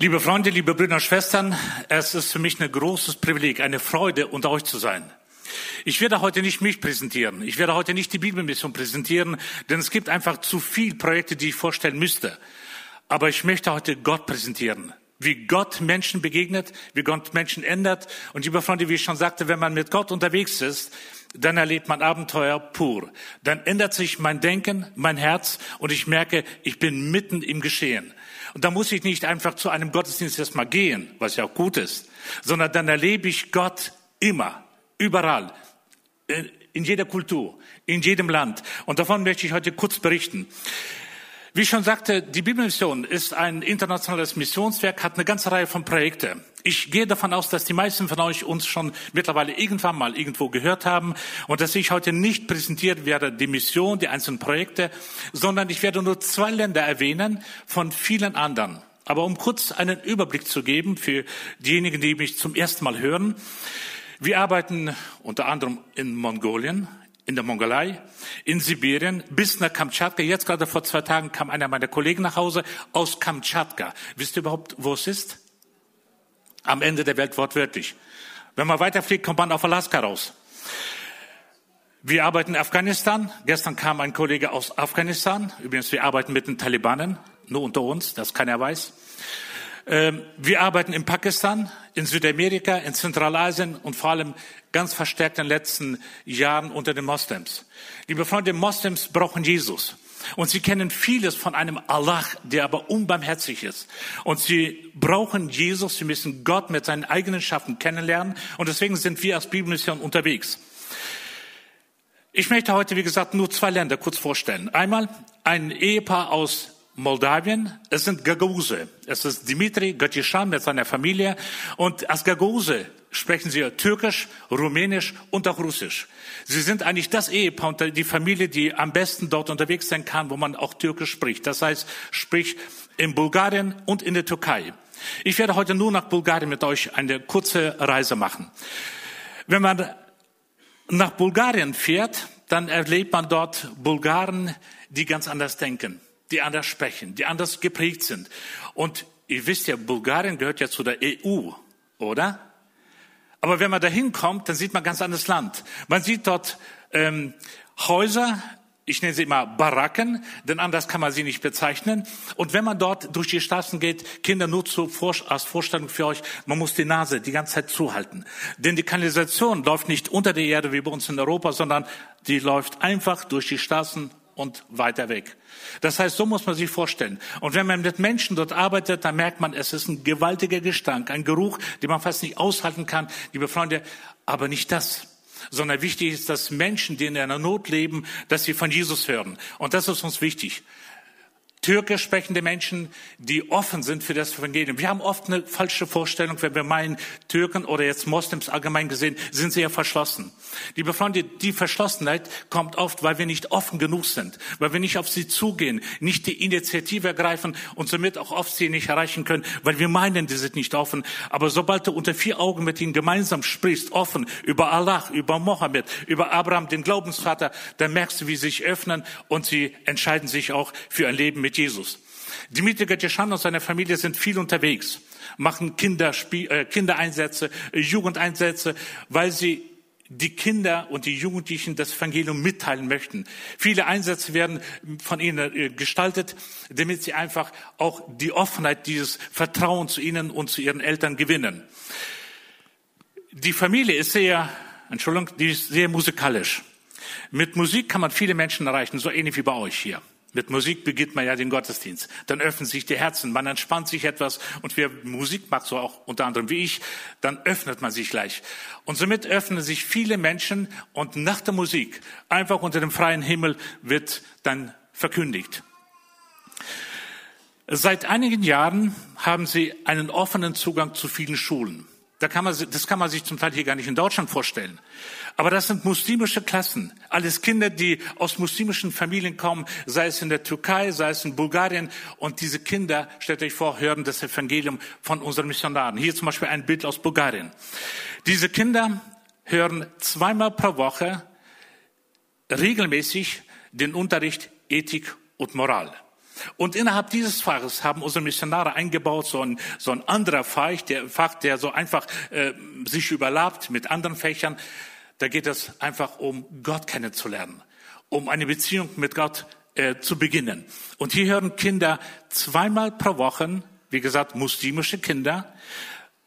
Liebe Freunde, liebe Brüder und Schwestern, es ist für mich ein großes Privileg, eine Freude, unter euch zu sein. Ich werde heute nicht mich präsentieren. Ich werde heute nicht die Bibelmission präsentieren, denn es gibt einfach zu viele Projekte, die ich vorstellen müsste. Aber ich möchte heute Gott präsentieren. Wie Gott Menschen begegnet, wie Gott Menschen ändert. Und liebe Freunde, wie ich schon sagte, wenn man mit Gott unterwegs ist, dann erlebt man Abenteuer pur. Dann ändert sich mein Denken, mein Herz und ich merke, ich bin mitten im Geschehen. Und da muss ich nicht einfach zu einem Gottesdienst erstmal gehen, was ja auch gut ist, sondern dann erlebe ich Gott immer, überall, in jeder Kultur, in jedem Land. Und davon möchte ich heute kurz berichten. Wie ich schon sagte, die Bibelmission ist ein internationales Missionswerk, hat eine ganze Reihe von Projekten. Ich gehe davon aus, dass die meisten von euch uns schon mittlerweile irgendwann mal irgendwo gehört haben und dass ich heute nicht präsentiert werde die Mission, die einzelnen Projekte, sondern ich werde nur zwei Länder erwähnen von vielen anderen. Aber um kurz einen Überblick zu geben für diejenigen, die mich zum ersten Mal hören. Wir arbeiten unter anderem in Mongolien, in der Mongolei, in Sibirien, bis nach Kamtschatka. Jetzt gerade vor zwei Tagen kam einer meiner Kollegen nach Hause aus Kamtschatka. Wisst ihr überhaupt, wo es ist? Am Ende der Welt wortwörtlich. Wenn man weiterfliegt, kommt man auf Alaska raus. Wir arbeiten in Afghanistan. Gestern kam ein Kollege aus Afghanistan. Übrigens, wir arbeiten mit den Talibanen. Nur unter uns, dass keiner weiß. Ähm, wir arbeiten in Pakistan, in Südamerika, in Zentralasien und vor allem ganz verstärkt in den letzten Jahren unter den Moslems. Liebe Freunde, Moslems brauchen Jesus. Und sie kennen vieles von einem Allah, der aber unbarmherzig ist. Und sie brauchen Jesus, sie müssen Gott mit seinen eigenen Schaffen kennenlernen. Und deswegen sind wir als Bibelmission unterwegs. Ich möchte heute, wie gesagt, nur zwei Länder kurz vorstellen. Einmal ein Ehepaar aus Moldawien, es sind Gagause. Es ist Dimitri Göttischan mit seiner Familie. Und als Gagause sprechen sie Türkisch, Rumänisch und auch Russisch. Sie sind eigentlich das Ehepaar und die Familie, die am besten dort unterwegs sein kann, wo man auch Türkisch spricht. Das heißt, sprich in Bulgarien und in der Türkei. Ich werde heute nur nach Bulgarien mit euch eine kurze Reise machen. Wenn man nach Bulgarien fährt, dann erlebt man dort Bulgaren, die ganz anders denken die anders sprechen, die anders geprägt sind. Und ihr wisst ja, Bulgarien gehört ja zu der EU, oder? Aber wenn man da hinkommt, dann sieht man ganz anderes Land. Man sieht dort ähm, Häuser, ich nenne sie immer Baracken, denn anders kann man sie nicht bezeichnen. Und wenn man dort durch die Straßen geht, Kinder nur zu, als Vorstellung für euch, man muss die Nase die ganze Zeit zuhalten. Denn die Kanalisation läuft nicht unter der Erde wie bei uns in Europa, sondern die läuft einfach durch die Straßen und weiter weg. Das heißt, so muss man sich vorstellen. Und wenn man mit Menschen dort arbeitet, dann merkt man, es ist ein gewaltiger Gestank, ein Geruch, den man fast nicht aushalten kann, liebe Freunde. Aber nicht das, sondern wichtig ist, dass Menschen, die in einer Not leben, dass sie von Jesus hören. Und das ist uns wichtig türkisch sprechende Menschen, die offen sind für das Evangelium. Wir haben oft eine falsche Vorstellung, wenn wir meinen, Türken oder jetzt Moslems allgemein gesehen sind sehr verschlossen. Liebe Freunde, die Verschlossenheit kommt oft, weil wir nicht offen genug sind, weil wir nicht auf sie zugehen, nicht die Initiative ergreifen und somit auch oft sie nicht erreichen können, weil wir meinen, die sind nicht offen. Aber sobald du unter vier Augen mit ihnen gemeinsam sprichst, offen über Allah, über Mohammed, über Abraham, den Glaubensvater, dann merkst du, wie sie sich öffnen und sie entscheiden sich auch für ein Leben mit mit Jesus. Dimitri Gatjeschan und seine Familie sind viel unterwegs, machen äh, Kindereinsätze, äh, Jugendeinsätze, weil sie die Kinder und die Jugendlichen das Evangelium mitteilen möchten. Viele Einsätze werden von ihnen äh, gestaltet, damit sie einfach auch die Offenheit, dieses Vertrauen zu ihnen und zu ihren Eltern gewinnen. Die Familie ist sehr, Entschuldigung, die ist sehr musikalisch. Mit Musik kann man viele Menschen erreichen, so ähnlich wie bei euch hier. Mit Musik beginnt man ja den Gottesdienst. Dann öffnen sich die Herzen, man entspannt sich etwas. Und wer Musik macht, so auch unter anderem wie ich, dann öffnet man sich gleich. Und somit öffnen sich viele Menschen und nach der Musik, einfach unter dem freien Himmel, wird dann verkündigt. Seit einigen Jahren haben sie einen offenen Zugang zu vielen Schulen. Da kann man, das kann man sich zum Teil hier gar nicht in Deutschland vorstellen. Aber das sind muslimische Klassen. Alles Kinder, die aus muslimischen Familien kommen, sei es in der Türkei, sei es in Bulgarien. Und diese Kinder, stellt euch vor, hören das Evangelium von unseren Missionaren. Hier zum Beispiel ein Bild aus Bulgarien. Diese Kinder hören zweimal pro Woche regelmäßig den Unterricht Ethik und Moral. Und innerhalb dieses Faches haben unsere Missionare eingebaut so ein, so ein anderer Fach, der Fach, der so einfach äh, sich überlappt mit anderen Fächern. Da geht es einfach um Gott kennenzulernen, um eine Beziehung mit Gott äh, zu beginnen. Und hier hören Kinder zweimal pro Woche, wie gesagt, muslimische Kinder,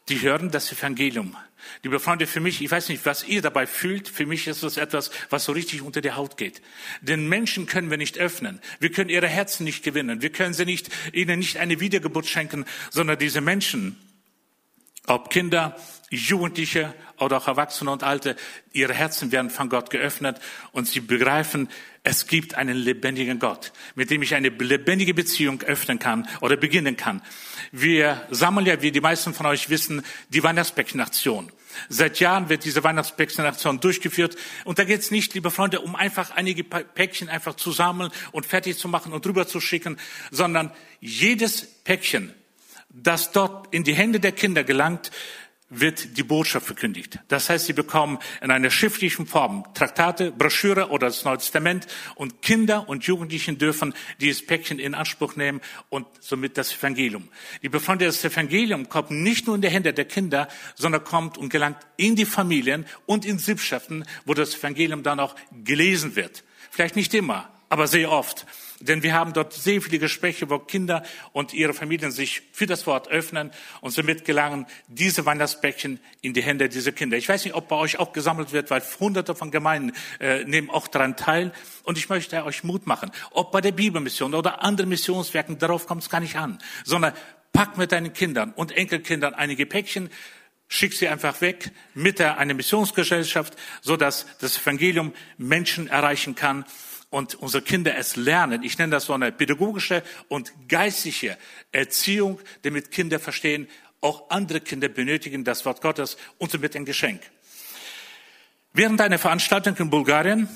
die hören das Evangelium. Liebe Freunde, für mich, ich weiß nicht, was ihr dabei fühlt, für mich ist das etwas, was so richtig unter die Haut geht. Den Menschen können wir nicht öffnen. Wir können ihre Herzen nicht gewinnen. Wir können sie nicht, ihnen nicht eine Wiedergeburt schenken, sondern diese Menschen, ob Kinder, Jugendliche oder auch Erwachsene und Alte, ihre Herzen werden von Gott geöffnet und sie begreifen, es gibt einen lebendigen Gott, mit dem ich eine lebendige Beziehung öffnen kann oder beginnen kann. Wir sammeln ja, wie die meisten von euch wissen, die Weihnachtsbäckchenaktion. Seit Jahren wird diese Weihnachtspäckchenaktion durchgeführt. Und da geht es nicht, liebe Freunde, um einfach einige Päckchen einfach zu sammeln und fertig zu machen und rüber zu schicken, sondern jedes Päckchen, das dort in die Hände der Kinder gelangt, wird die Botschaft verkündigt. Das heißt, sie bekommen in einer schriftlichen Form Traktate, Broschüre oder das Neue Testament und Kinder und Jugendlichen dürfen dieses Päckchen in Anspruch nehmen und somit das Evangelium. Liebe Freunde, das Evangelium kommt nicht nur in die Hände der Kinder, sondern kommt und gelangt in die Familien und in Sippschaften, wo das Evangelium dann auch gelesen wird. Vielleicht nicht immer, aber sehr oft. Denn wir haben dort sehr viele Gespräche, wo Kinder und ihre Familien sich für das Wort öffnen und somit gelangen diese Weihnachtsbäckchen in die Hände dieser Kinder. Ich weiß nicht, ob bei euch auch gesammelt wird, weil hunderte von Gemeinden äh, nehmen auch daran teil. Und ich möchte euch Mut machen, ob bei der Bibelmission oder anderen Missionswerken, darauf kommt es gar nicht an, sondern pack mit deinen Kindern und Enkelkindern einige Päckchen, schick sie einfach weg mit einer Missionsgesellschaft, so dass das Evangelium Menschen erreichen kann und unsere Kinder es lernen. Ich nenne das so eine pädagogische und geistliche Erziehung, damit Kinder verstehen, auch andere Kinder benötigen das Wort Gottes und somit ein Geschenk. Während einer Veranstaltung in Bulgarien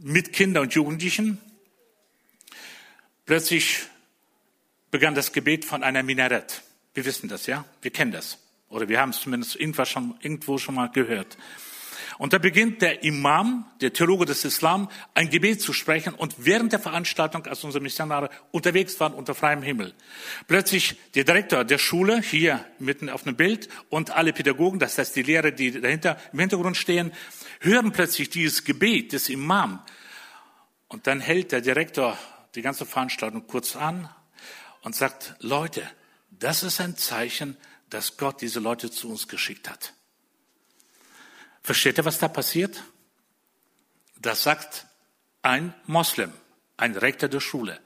mit Kindern und Jugendlichen plötzlich begann das Gebet von einer Minarett. Wir wissen das, ja? Wir kennen das. Oder wir haben es zumindest irgendwo schon mal gehört. Und da beginnt der Imam, der Theologe des Islam, ein Gebet zu sprechen. Und während der Veranstaltung, als unsere Missionare unterwegs waren unter freiem Himmel, plötzlich der Direktor der Schule, hier mitten auf dem Bild, und alle Pädagogen, das heißt die Lehrer, die dahinter im Hintergrund stehen, hören plötzlich dieses Gebet des Imam. Und dann hält der Direktor die ganze Veranstaltung kurz an und sagt, Leute, das ist ein Zeichen, dass Gott diese Leute zu uns geschickt hat. Versteht ihr, was da passiert? Das sagt ein Moslem, ein Rektor der Schule.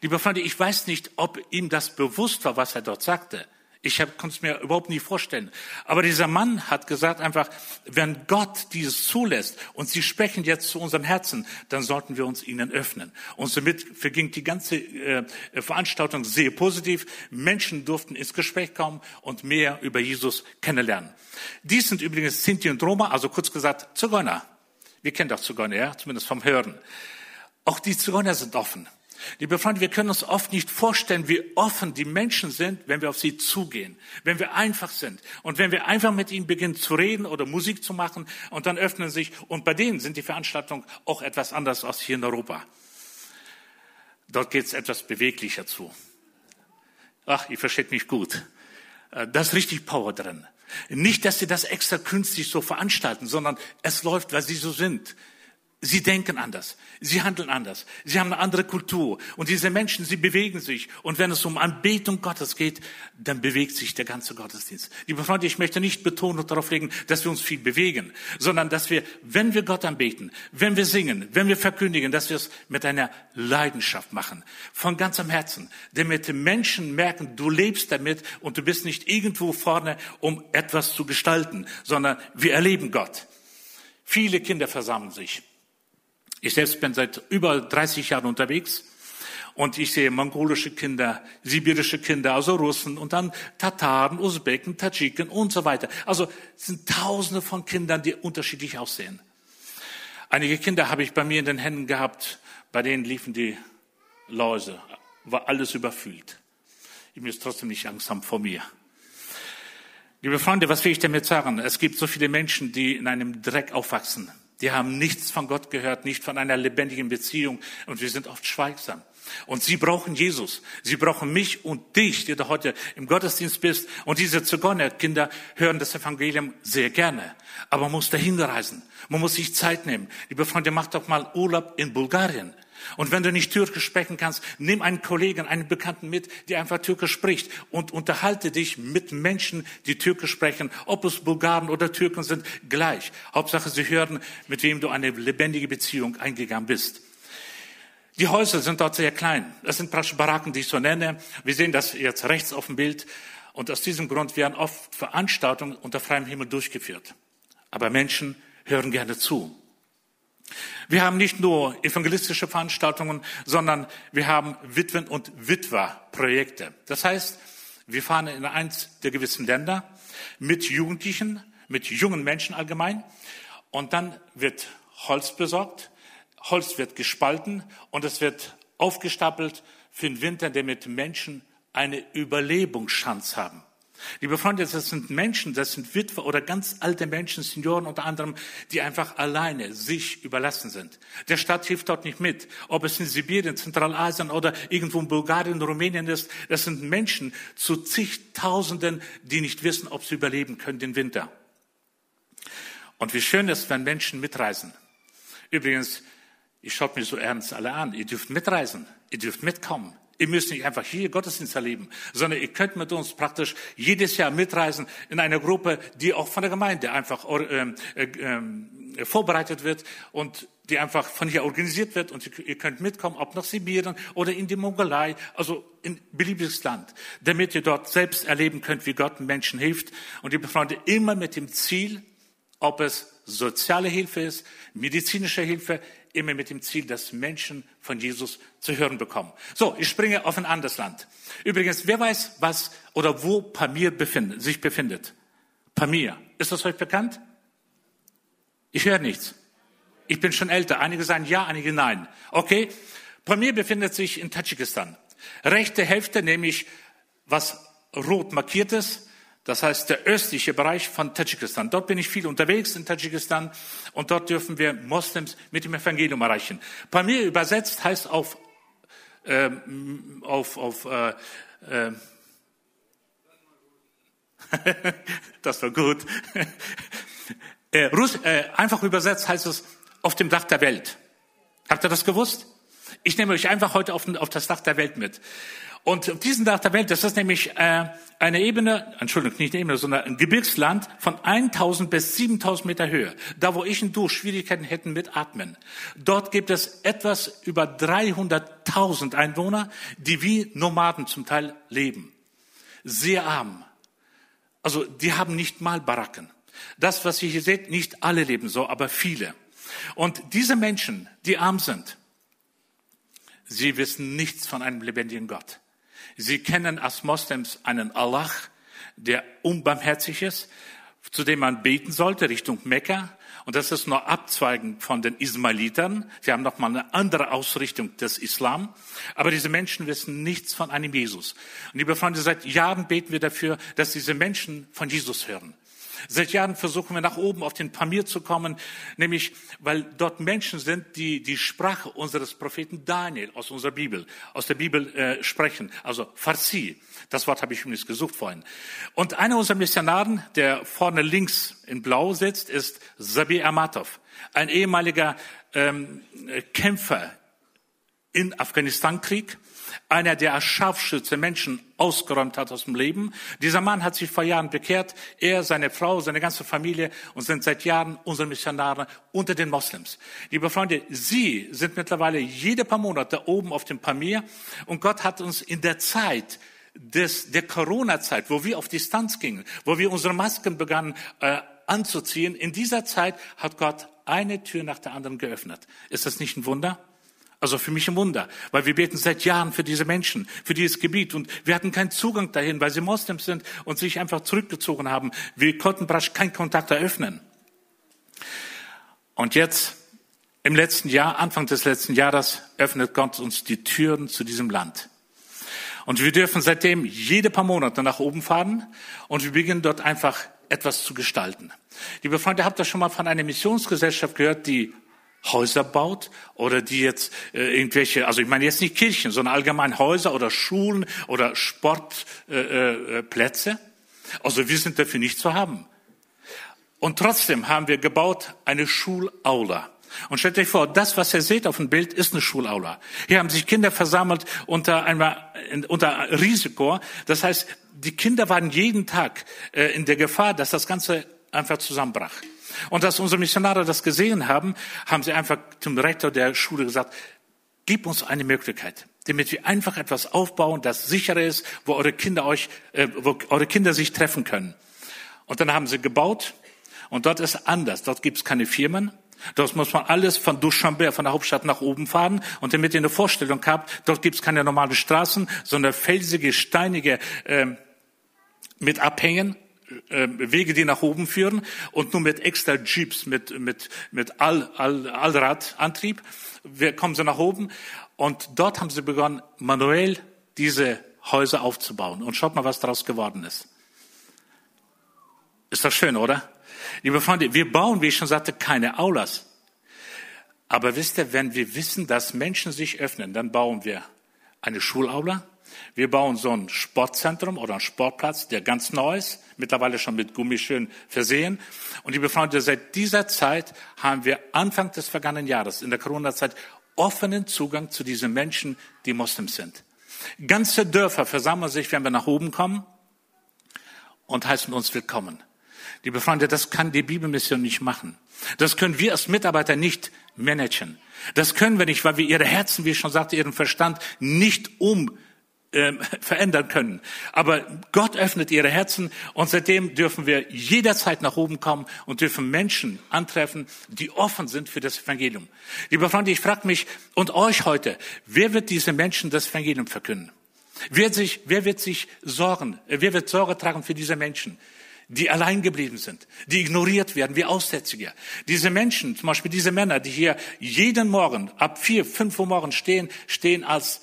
Liebe Freunde, ich weiß nicht, ob ihm das bewusst war, was er dort sagte. Ich konnte es mir überhaupt nie vorstellen. Aber dieser Mann hat gesagt einfach, wenn Gott dieses zulässt und Sie sprechen jetzt zu unserem Herzen, dann sollten wir uns ihnen öffnen. Und somit verging die ganze äh, Veranstaltung sehr positiv. Menschen durften ins Gespräch kommen und mehr über Jesus kennenlernen. Dies sind übrigens Sinti und Roma, also kurz gesagt Zigeuner. Wir kennen doch Zigeuner, ja? zumindest vom Hören. Auch die Zigeuner sind offen. Liebe Freunde, wir können uns oft nicht vorstellen, wie offen die Menschen sind, wenn wir auf sie zugehen, wenn wir einfach sind und wenn wir einfach mit ihnen beginnen zu reden oder Musik zu machen und dann öffnen sich und bei denen sind die Veranstaltungen auch etwas anders als hier in Europa. Dort geht es etwas beweglicher zu. Ach, ihr versteht mich gut. Äh, da ist richtig Power drin. Nicht, dass sie das extra künstlich so veranstalten, sondern es läuft, weil sie so sind. Sie denken anders, sie handeln anders, sie haben eine andere Kultur und diese Menschen, sie bewegen sich und wenn es um Anbetung Gottes geht, dann bewegt sich der ganze Gottesdienst. Liebe Freunde, ich möchte nicht Betonung darauf legen, dass wir uns viel bewegen, sondern dass wir, wenn wir Gott anbeten, wenn wir singen, wenn wir verkündigen, dass wir es mit einer Leidenschaft machen, von ganzem Herzen, damit die Menschen merken, du lebst damit und du bist nicht irgendwo vorne, um etwas zu gestalten, sondern wir erleben Gott. Viele Kinder versammeln sich. Ich selbst bin seit über 30 Jahren unterwegs und ich sehe mongolische Kinder, sibirische Kinder, also Russen und dann Tataren, Usbeken, Tadschiken und so weiter. Also es sind Tausende von Kindern, die unterschiedlich aussehen. Einige Kinder habe ich bei mir in den Händen gehabt, bei denen liefen die Läuse, war alles überfüllt. Ich muss trotzdem nicht Angst haben vor mir. Liebe Freunde, was will ich damit sagen? Es gibt so viele Menschen, die in einem Dreck aufwachsen. Die haben nichts von Gott gehört, nicht von einer lebendigen Beziehung und wir sind oft schweigsam. Und sie brauchen Jesus. Sie brauchen mich und dich, der du heute im Gottesdienst bist. Und diese Zigeunerkinder hören das Evangelium sehr gerne. Aber man muss dahin reisen. Man muss sich Zeit nehmen. Liebe Freunde, macht doch mal Urlaub in Bulgarien. Und wenn du nicht Türkisch sprechen kannst, nimm einen Kollegen, einen Bekannten mit, der einfach Türkisch spricht und unterhalte dich mit Menschen, die Türkisch sprechen, ob es Bulgaren oder Türken sind, gleich. Hauptsache, sie hören, mit wem du eine lebendige Beziehung eingegangen bist. Die Häuser sind dort sehr klein. Das sind praktisch Baracken, die ich so nenne. Wir sehen das jetzt rechts auf dem Bild. Und aus diesem Grund werden oft Veranstaltungen unter freiem Himmel durchgeführt. Aber Menschen hören gerne zu. Wir haben nicht nur evangelistische Veranstaltungen, sondern wir haben Witwen- und Witwer-Projekte. Das heißt, wir fahren in eins der gewissen Länder mit Jugendlichen, mit jungen Menschen allgemein. Und dann wird Holz besorgt, Holz wird gespalten und es wird aufgestapelt für den Winter, damit Menschen eine Überlebungschance haben. Liebe Freunde, das sind Menschen, das sind Witwe oder ganz alte Menschen, Senioren unter anderem, die einfach alleine sich überlassen sind. Der Staat hilft dort nicht mit. Ob es in Sibirien, Zentralasien oder irgendwo in Bulgarien, Rumänien ist, das sind Menschen zu zigtausenden, die nicht wissen, ob sie überleben können den Winter. Und wie schön ist, wenn Menschen mitreisen. Übrigens, ich schaut mir so ernst alle an. Ihr dürft mitreisen. Ihr dürft mitkommen. Ihr müsst nicht einfach hier Gottesdienst erleben, sondern ihr könnt mit uns praktisch jedes Jahr mitreisen in einer Gruppe, die auch von der Gemeinde einfach äh, äh, vorbereitet wird und die einfach von hier organisiert wird. Und ihr könnt mitkommen, ob nach Sibirien oder in die Mongolei, also in beliebiges Land, damit ihr dort selbst erleben könnt, wie Gott Menschen hilft. Und liebe Freunde, immer mit dem Ziel, ob es soziale Hilfe ist, medizinische Hilfe, immer mit dem Ziel, dass Menschen von Jesus zu hören bekommen. So, ich springe auf ein anderes Land. Übrigens, wer weiß, was oder wo Pamir befindet, sich befindet? Pamir. Ist das euch bekannt? Ich höre nichts. Ich bin schon älter. Einige sagen ja, einige nein. Okay. Pamir befindet sich in Tadschikistan. Rechte Hälfte, nämlich was rot markiert ist, das heißt der östliche Bereich von Tadschikistan. Dort bin ich viel unterwegs in Tadschikistan und dort dürfen wir Moslems mit dem Evangelium erreichen. Bei mir übersetzt heißt auf, äh, auf, auf äh, äh, das war gut. äh, Russ, äh, einfach übersetzt heißt es auf dem Dach der Welt. Habt ihr das gewusst? Ich nehme euch einfach heute auf, auf das Dach der Welt mit. Und auf diesem Dach der Welt, das ist nämlich äh, eine Ebene, Entschuldigung, nicht eine Ebene, sondern ein Gebirgsland von 1000 bis 7000 Meter Höhe. Da, wo ich und du Schwierigkeiten hätten mit Atmen. Dort gibt es etwas über 300.000 Einwohner, die wie Nomaden zum Teil leben. Sehr arm. Also, die haben nicht mal Baracken. Das, was ihr hier seht, nicht alle leben so, aber viele. Und diese Menschen, die arm sind, sie wissen nichts von einem lebendigen Gott. Sie kennen als Moslems einen Allah, der unbarmherzig ist, zu dem man beten sollte, Richtung Mekka. Und das ist nur Abzweigen von den Ismailitern. Sie haben nochmal eine andere Ausrichtung des Islam. Aber diese Menschen wissen nichts von einem Jesus. Und liebe Freunde, seit Jahren beten wir dafür, dass diese Menschen von Jesus hören. Seit Jahren versuchen wir nach oben auf den Pamir zu kommen, nämlich weil dort Menschen sind, die die Sprache unseres Propheten Daniel aus unserer Bibel, aus der Bibel äh, sprechen, also Farsi. Das Wort habe ich übrigens gesucht vorhin. Und einer unserer Missionaren, der vorne links in Blau sitzt, ist Sabi Amatov, ein ehemaliger ähm, Kämpfer in Afghanistan-Krieg einer, der als Scharfschütze Menschen ausgeräumt hat aus dem Leben. Dieser Mann hat sich vor Jahren bekehrt. Er, seine Frau, seine ganze Familie und sind seit Jahren unsere Missionare unter den Moslems. Liebe Freunde, Sie sind mittlerweile jede paar Monate oben auf dem Pamir und Gott hat uns in der Zeit des, der Corona-Zeit, wo wir auf Distanz gingen, wo wir unsere Masken begannen äh, anzuziehen, in dieser Zeit hat Gott eine Tür nach der anderen geöffnet. Ist das nicht ein Wunder? Also für mich ein Wunder, weil wir beten seit Jahren für diese Menschen, für dieses Gebiet und wir hatten keinen Zugang dahin, weil sie Moslems sind und sich einfach zurückgezogen haben. Wir konnten praktisch keinen Kontakt eröffnen. Und jetzt, im letzten Jahr, Anfang des letzten Jahres, öffnet Gott uns die Türen zu diesem Land. Und wir dürfen seitdem jede paar Monate nach oben fahren und wir beginnen dort einfach etwas zu gestalten. Liebe Freunde, habt ihr schon mal von einer Missionsgesellschaft gehört, die Häuser baut oder die jetzt äh, irgendwelche, also ich meine jetzt nicht Kirchen, sondern allgemein Häuser oder Schulen oder Sportplätze. Äh, äh, also wir sind dafür nicht zu haben. Und trotzdem haben wir gebaut eine Schulaula. Und stellt euch vor, das, was ihr seht auf dem Bild, ist eine Schulaula. Hier haben sich Kinder versammelt unter einmal unter Risiko. Das heißt, die Kinder waren jeden Tag äh, in der Gefahr, dass das Ganze einfach zusammenbrach. Und als unsere Missionare das gesehen haben, haben sie einfach zum Rektor der Schule gesagt, gib uns eine Möglichkeit, damit wir einfach etwas aufbauen, das sicher ist, wo eure Kinder euch, äh, wo eure Kinder sich treffen können. Und dann haben sie gebaut. Und dort ist anders. Dort gibt es keine Firmen. Dort muss man alles von Dushanbe, von der Hauptstadt nach oben fahren. Und damit ihr eine Vorstellung habt, dort gibt es keine normalen Straßen, sondern felsige, steinige äh, mit Abhängen Wege, die nach oben führen und nur mit extra Jeeps, mit, mit, mit All, All, Allradantrieb wir kommen sie nach oben und dort haben sie begonnen, manuell diese Häuser aufzubauen. Und schaut mal, was daraus geworden ist. Ist das schön, oder? Liebe Freunde, wir bauen, wie ich schon sagte, keine Aulas. Aber wisst ihr, wenn wir wissen, dass Menschen sich öffnen, dann bauen wir eine Schulaula, wir bauen so ein Sportzentrum oder einen Sportplatz, der ganz neu ist, mittlerweile schon mit Gummi schön versehen. Und liebe Freunde, seit dieser Zeit haben wir Anfang des vergangenen Jahres, in der Corona-Zeit, offenen Zugang zu diesen Menschen, die Moslems sind. Ganze Dörfer versammeln sich, wenn wir nach oben kommen und heißen uns willkommen. Liebe Freunde, das kann die Bibelmission nicht machen. Das können wir als Mitarbeiter nicht managen. Das können wir nicht, weil wir ihre Herzen, wie ich schon sagte, ihren Verstand nicht um äh, verändern können. Aber Gott öffnet ihre Herzen und seitdem dürfen wir jederzeit nach oben kommen und dürfen Menschen antreffen, die offen sind für das Evangelium. Lieber Freunde, ich frage mich und euch heute, wer wird diese Menschen das Evangelium verkünden? Wer, sich, wer wird sich sorgen, äh, wer wird Sorge tragen für diese Menschen? die allein geblieben sind, die ignoriert werden wie Aussätzige. Diese Menschen, zum Beispiel diese Männer, die hier jeden Morgen ab vier, fünf Uhr morgens stehen, stehen als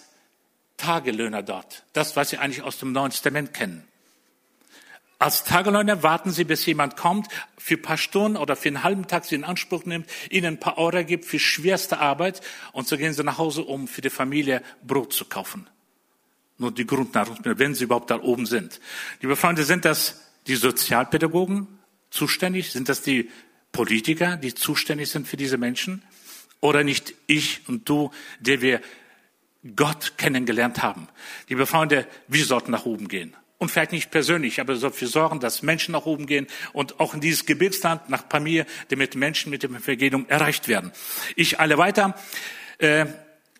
Tagelöhner dort. Das, was Sie eigentlich aus dem Neuen Testament kennen. Als Tagelöhner warten Sie, bis jemand kommt, für ein paar Stunden oder für einen halben Tag Sie in Anspruch nimmt, Ihnen ein paar Euro gibt für schwerste Arbeit und so gehen Sie nach Hause, um für die Familie Brot zu kaufen. Nur die Grundnahrungsmittel, wenn Sie überhaupt da oben sind. Liebe Freunde, sind das die Sozialpädagogen zuständig? Sind das die Politiker, die zuständig sind für diese Menschen? Oder nicht ich und du, der wir Gott kennengelernt haben. Liebe Freunde, wir sollten nach oben gehen. Und vielleicht nicht persönlich, aber dafür sorgen, dass Menschen nach oben gehen und auch in dieses Gebetsland nach Pamir, damit Menschen mit dem Evangelium erreicht werden. Ich alle weiter. Äh,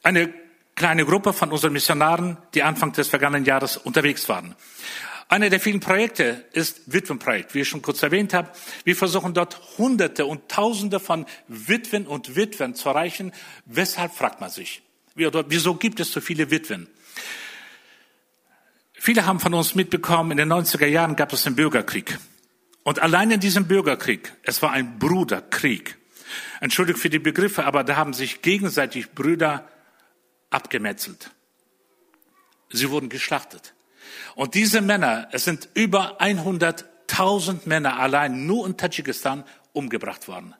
eine kleine Gruppe von unseren Missionaren, die Anfang des vergangenen Jahres unterwegs waren. Einer der vielen Projekte ist Witwenprojekt, wie ich schon kurz erwähnt habe. Wir versuchen dort Hunderte und Tausende von Witwen und Witwen zu erreichen. Weshalb fragt man sich? Wieso gibt es so viele Witwen? Viele haben von uns mitbekommen, in den 90er Jahren gab es einen Bürgerkrieg. Und allein in diesem Bürgerkrieg, es war ein Bruderkrieg. Entschuldigt für die Begriffe, aber da haben sich gegenseitig Brüder abgemetzelt. Sie wurden geschlachtet. Und diese Männer, es sind über 100.000 Männer allein nur in Tadschikistan umgebracht worden.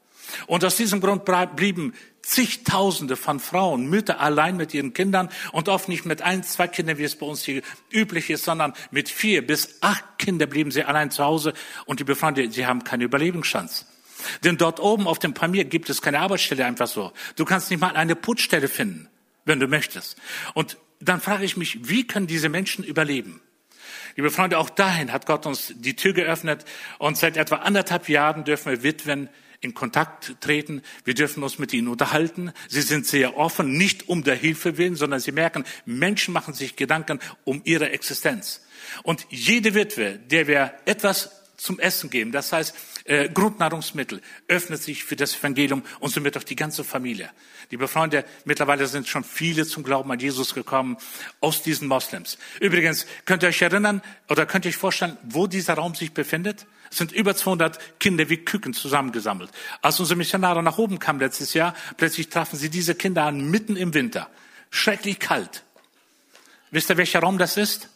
Und aus diesem Grund blieben zigtausende von Frauen, Mütter allein mit ihren Kindern und oft nicht mit ein, zwei Kindern, wie es bei uns hier üblich ist, sondern mit vier bis acht Kindern blieben sie allein zu Hause und die befanden, sie haben keine Überlebenschance. Denn dort oben auf dem Pamir gibt es keine Arbeitsstelle einfach so. Du kannst nicht mal eine Putzstelle finden, wenn du möchtest. Und dann frage ich mich, wie können diese Menschen überleben? Liebe Freunde, auch dahin hat Gott uns die Tür geöffnet und seit etwa anderthalb Jahren dürfen wir Witwen in Kontakt treten. Wir dürfen uns mit ihnen unterhalten. Sie sind sehr offen, nicht um der Hilfe willen, sondern sie merken, Menschen machen sich Gedanken um ihre Existenz. Und jede Witwe, der wir etwas zum Essen geben, das heißt äh, Grundnahrungsmittel, öffnet sich für das Evangelium und somit auch die ganze Familie. Liebe Freunde, mittlerweile sind schon viele zum Glauben an Jesus gekommen aus diesen Moslems. Übrigens, könnt ihr euch erinnern oder könnt ihr euch vorstellen, wo dieser Raum sich befindet? Es sind über 200 Kinder wie Küken zusammengesammelt. Als unsere Missionare nach oben kamen letztes Jahr, plötzlich trafen sie diese Kinder an, mitten im Winter. Schrecklich kalt. Wisst ihr, welcher Raum das ist?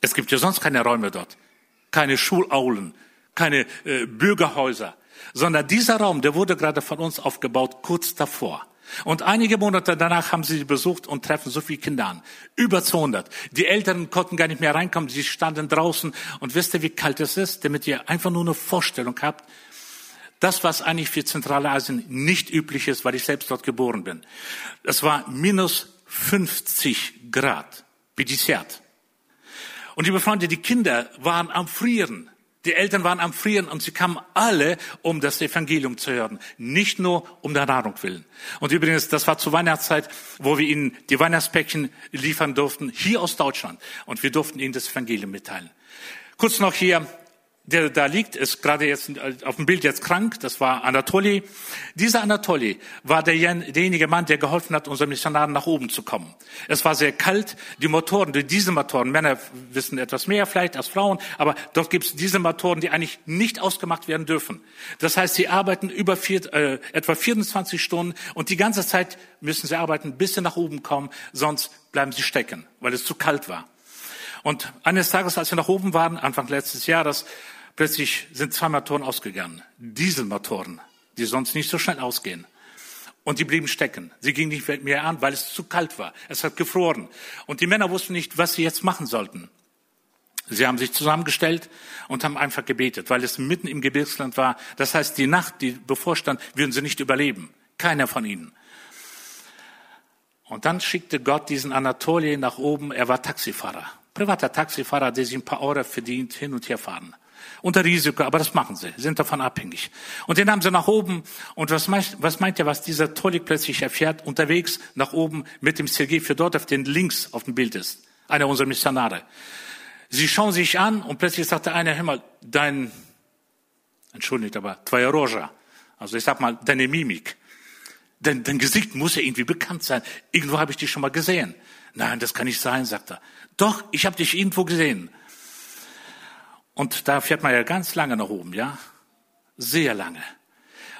Es gibt ja sonst keine Räume dort. Keine Schulaulen, keine äh, Bürgerhäuser. sondern dieser Raum, der wurde gerade von uns aufgebaut, kurz davor. Und einige Monate danach haben sie besucht und treffen so viele Kinder an. Über 200. Die Eltern konnten gar nicht mehr reinkommen. Sie standen draußen. Und wisst ihr, wie kalt es ist? Damit ihr einfach nur eine Vorstellung habt. Das, was eigentlich für Zentralasien nicht üblich ist, weil ich selbst dort geboren bin. Es war minus 50 Grad. Bidisiat. Und liebe Freunde, die Kinder waren am Frieren. Die Eltern waren am Frieren und sie kamen alle, um das Evangelium zu hören. Nicht nur um der Nahrung willen. Und übrigens, das war zur Weihnachtszeit, wo wir ihnen die Weihnachtspäckchen liefern durften, hier aus Deutschland. Und wir durften ihnen das Evangelium mitteilen. Kurz noch hier der da liegt, ist gerade jetzt auf dem Bild jetzt krank, das war Anatoli. Dieser Anatoli war der, derjenige Mann, der geholfen hat, unseren Missionaren nach oben zu kommen. Es war sehr kalt, die Motoren, diese Motoren, Männer wissen etwas mehr vielleicht als Frauen, aber dort gibt es diese Motoren, die eigentlich nicht ausgemacht werden dürfen. Das heißt, sie arbeiten über vier, äh, etwa 24 Stunden und die ganze Zeit müssen sie arbeiten, bis sie nach oben kommen, sonst bleiben sie stecken, weil es zu kalt war. Und eines Tages, als wir nach oben waren, Anfang letztes Jahres, Plötzlich sind zwei Motoren ausgegangen. Dieselmotoren, die sonst nicht so schnell ausgehen. Und die blieben stecken. Sie gingen nicht mehr an, weil es zu kalt war. Es hat gefroren. Und die Männer wussten nicht, was sie jetzt machen sollten. Sie haben sich zusammengestellt und haben einfach gebetet, weil es mitten im Gebirgsland war. Das heißt, die Nacht, die bevorstand, würden sie nicht überleben. Keiner von ihnen. Und dann schickte Gott diesen Anatolien nach oben. Er war Taxifahrer. Privater Taxifahrer, der sich ein paar Euro verdient, hin und her fahren unter Risiko, aber das machen sie, sind davon abhängig. Und den haben sie nach oben. Und was, meint, was meint ihr, was dieser Tolik plötzlich erfährt, unterwegs nach oben mit dem Sergei Fedotov, den links auf dem Bild ist, einer unserer Missionare. Sie schauen sich an und plötzlich sagt der eine, hör mal, dein, entschuldigt, aber twoja Roja, also ich sag mal, deine Mimik, dein, dein Gesicht muss ja irgendwie bekannt sein. Irgendwo habe ich dich schon mal gesehen. Nein, das kann nicht sein, sagt er. Doch, ich habe dich irgendwo gesehen. Und da fährt man ja ganz lange nach oben, ja? Sehr lange.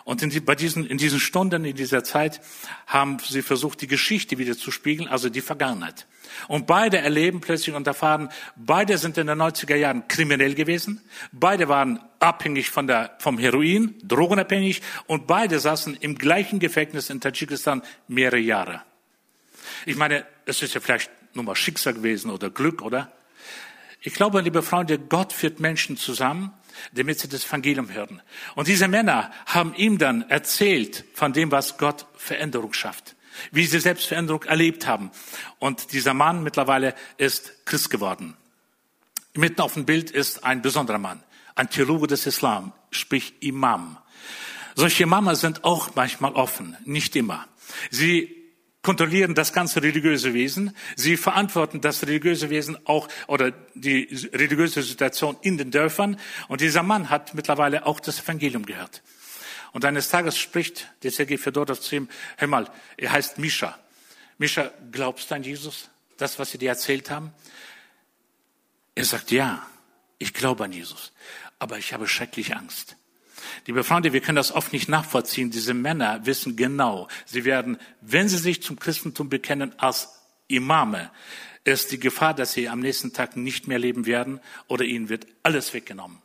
Und in, die, bei diesen, in diesen Stunden, in dieser Zeit, haben sie versucht, die Geschichte wieder zu spiegeln, also die Vergangenheit. Und beide erleben plötzlich und erfahren, beide sind in den 90er Jahren kriminell gewesen, beide waren abhängig von der, vom Heroin, drogenabhängig, und beide saßen im gleichen Gefängnis in Tadschikistan mehrere Jahre. Ich meine, es ist ja vielleicht nur mal Schicksal gewesen oder Glück, oder? Ich glaube, liebe Freunde, Gott führt Menschen zusammen, damit sie das Evangelium hören. Und diese Männer haben ihm dann erzählt von dem, was Gott Veränderung schafft, wie sie selbst Veränderung erlebt haben. Und dieser Mann mittlerweile ist Christ geworden. Mitten auf dem Bild ist ein besonderer Mann, ein Theologe des Islam, sprich Imam. Solche Mama sind auch manchmal offen, nicht immer. Sie kontrollieren das ganze religiöse Wesen. Sie verantworten das religiöse Wesen auch oder die religiöse Situation in den Dörfern. Und dieser Mann hat mittlerweile auch das Evangelium gehört. Und eines Tages spricht der Sergei Fedorov zu ihm, hör mal, er heißt Mischa. Mischa, glaubst du an Jesus? Das, was sie dir erzählt haben? Er sagt, ja, ich glaube an Jesus, aber ich habe schrecklich Angst. Liebe Freunde, wir können das oft nicht nachvollziehen. Diese Männer wissen genau, sie werden, wenn sie sich zum Christentum bekennen, als Imame, ist die Gefahr, dass sie am nächsten Tag nicht mehr leben werden oder ihnen wird alles weggenommen.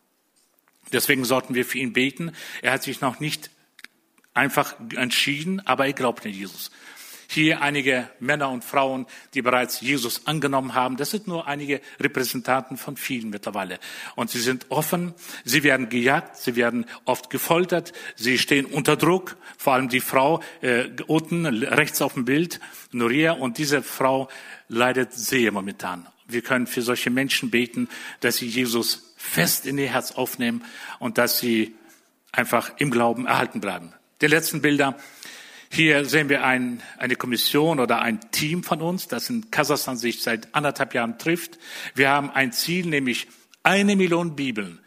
Deswegen sollten wir für ihn beten. Er hat sich noch nicht einfach entschieden, aber er glaubt an Jesus. Hier einige Männer und Frauen, die bereits Jesus angenommen haben. Das sind nur einige Repräsentanten von vielen mittlerweile. Und sie sind offen, sie werden gejagt, sie werden oft gefoltert, sie stehen unter Druck. Vor allem die Frau äh, unten rechts auf dem Bild, Nuria, und diese Frau leidet sehr momentan. Wir können für solche Menschen beten, dass sie Jesus fest in ihr Herz aufnehmen und dass sie einfach im Glauben erhalten bleiben. Die letzten Bilder hier sehen wir ein, eine Kommission oder ein Team von uns, das in Kasachstan sich seit anderthalb Jahren trifft. Wir haben ein Ziel, nämlich eine Million Bibeln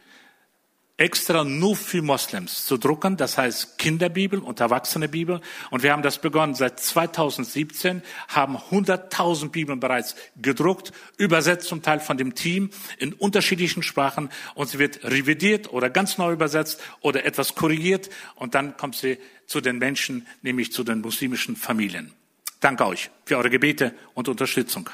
extra nur für Moslems zu drucken, das heißt Kinderbibel und Erwachsenebibel. Und wir haben das begonnen seit 2017, haben 100.000 Bibeln bereits gedruckt, übersetzt zum Teil von dem Team in unterschiedlichen Sprachen und sie wird revidiert oder ganz neu übersetzt oder etwas korrigiert und dann kommt sie zu den Menschen, nämlich zu den muslimischen Familien. Danke euch für eure Gebete und Unterstützung.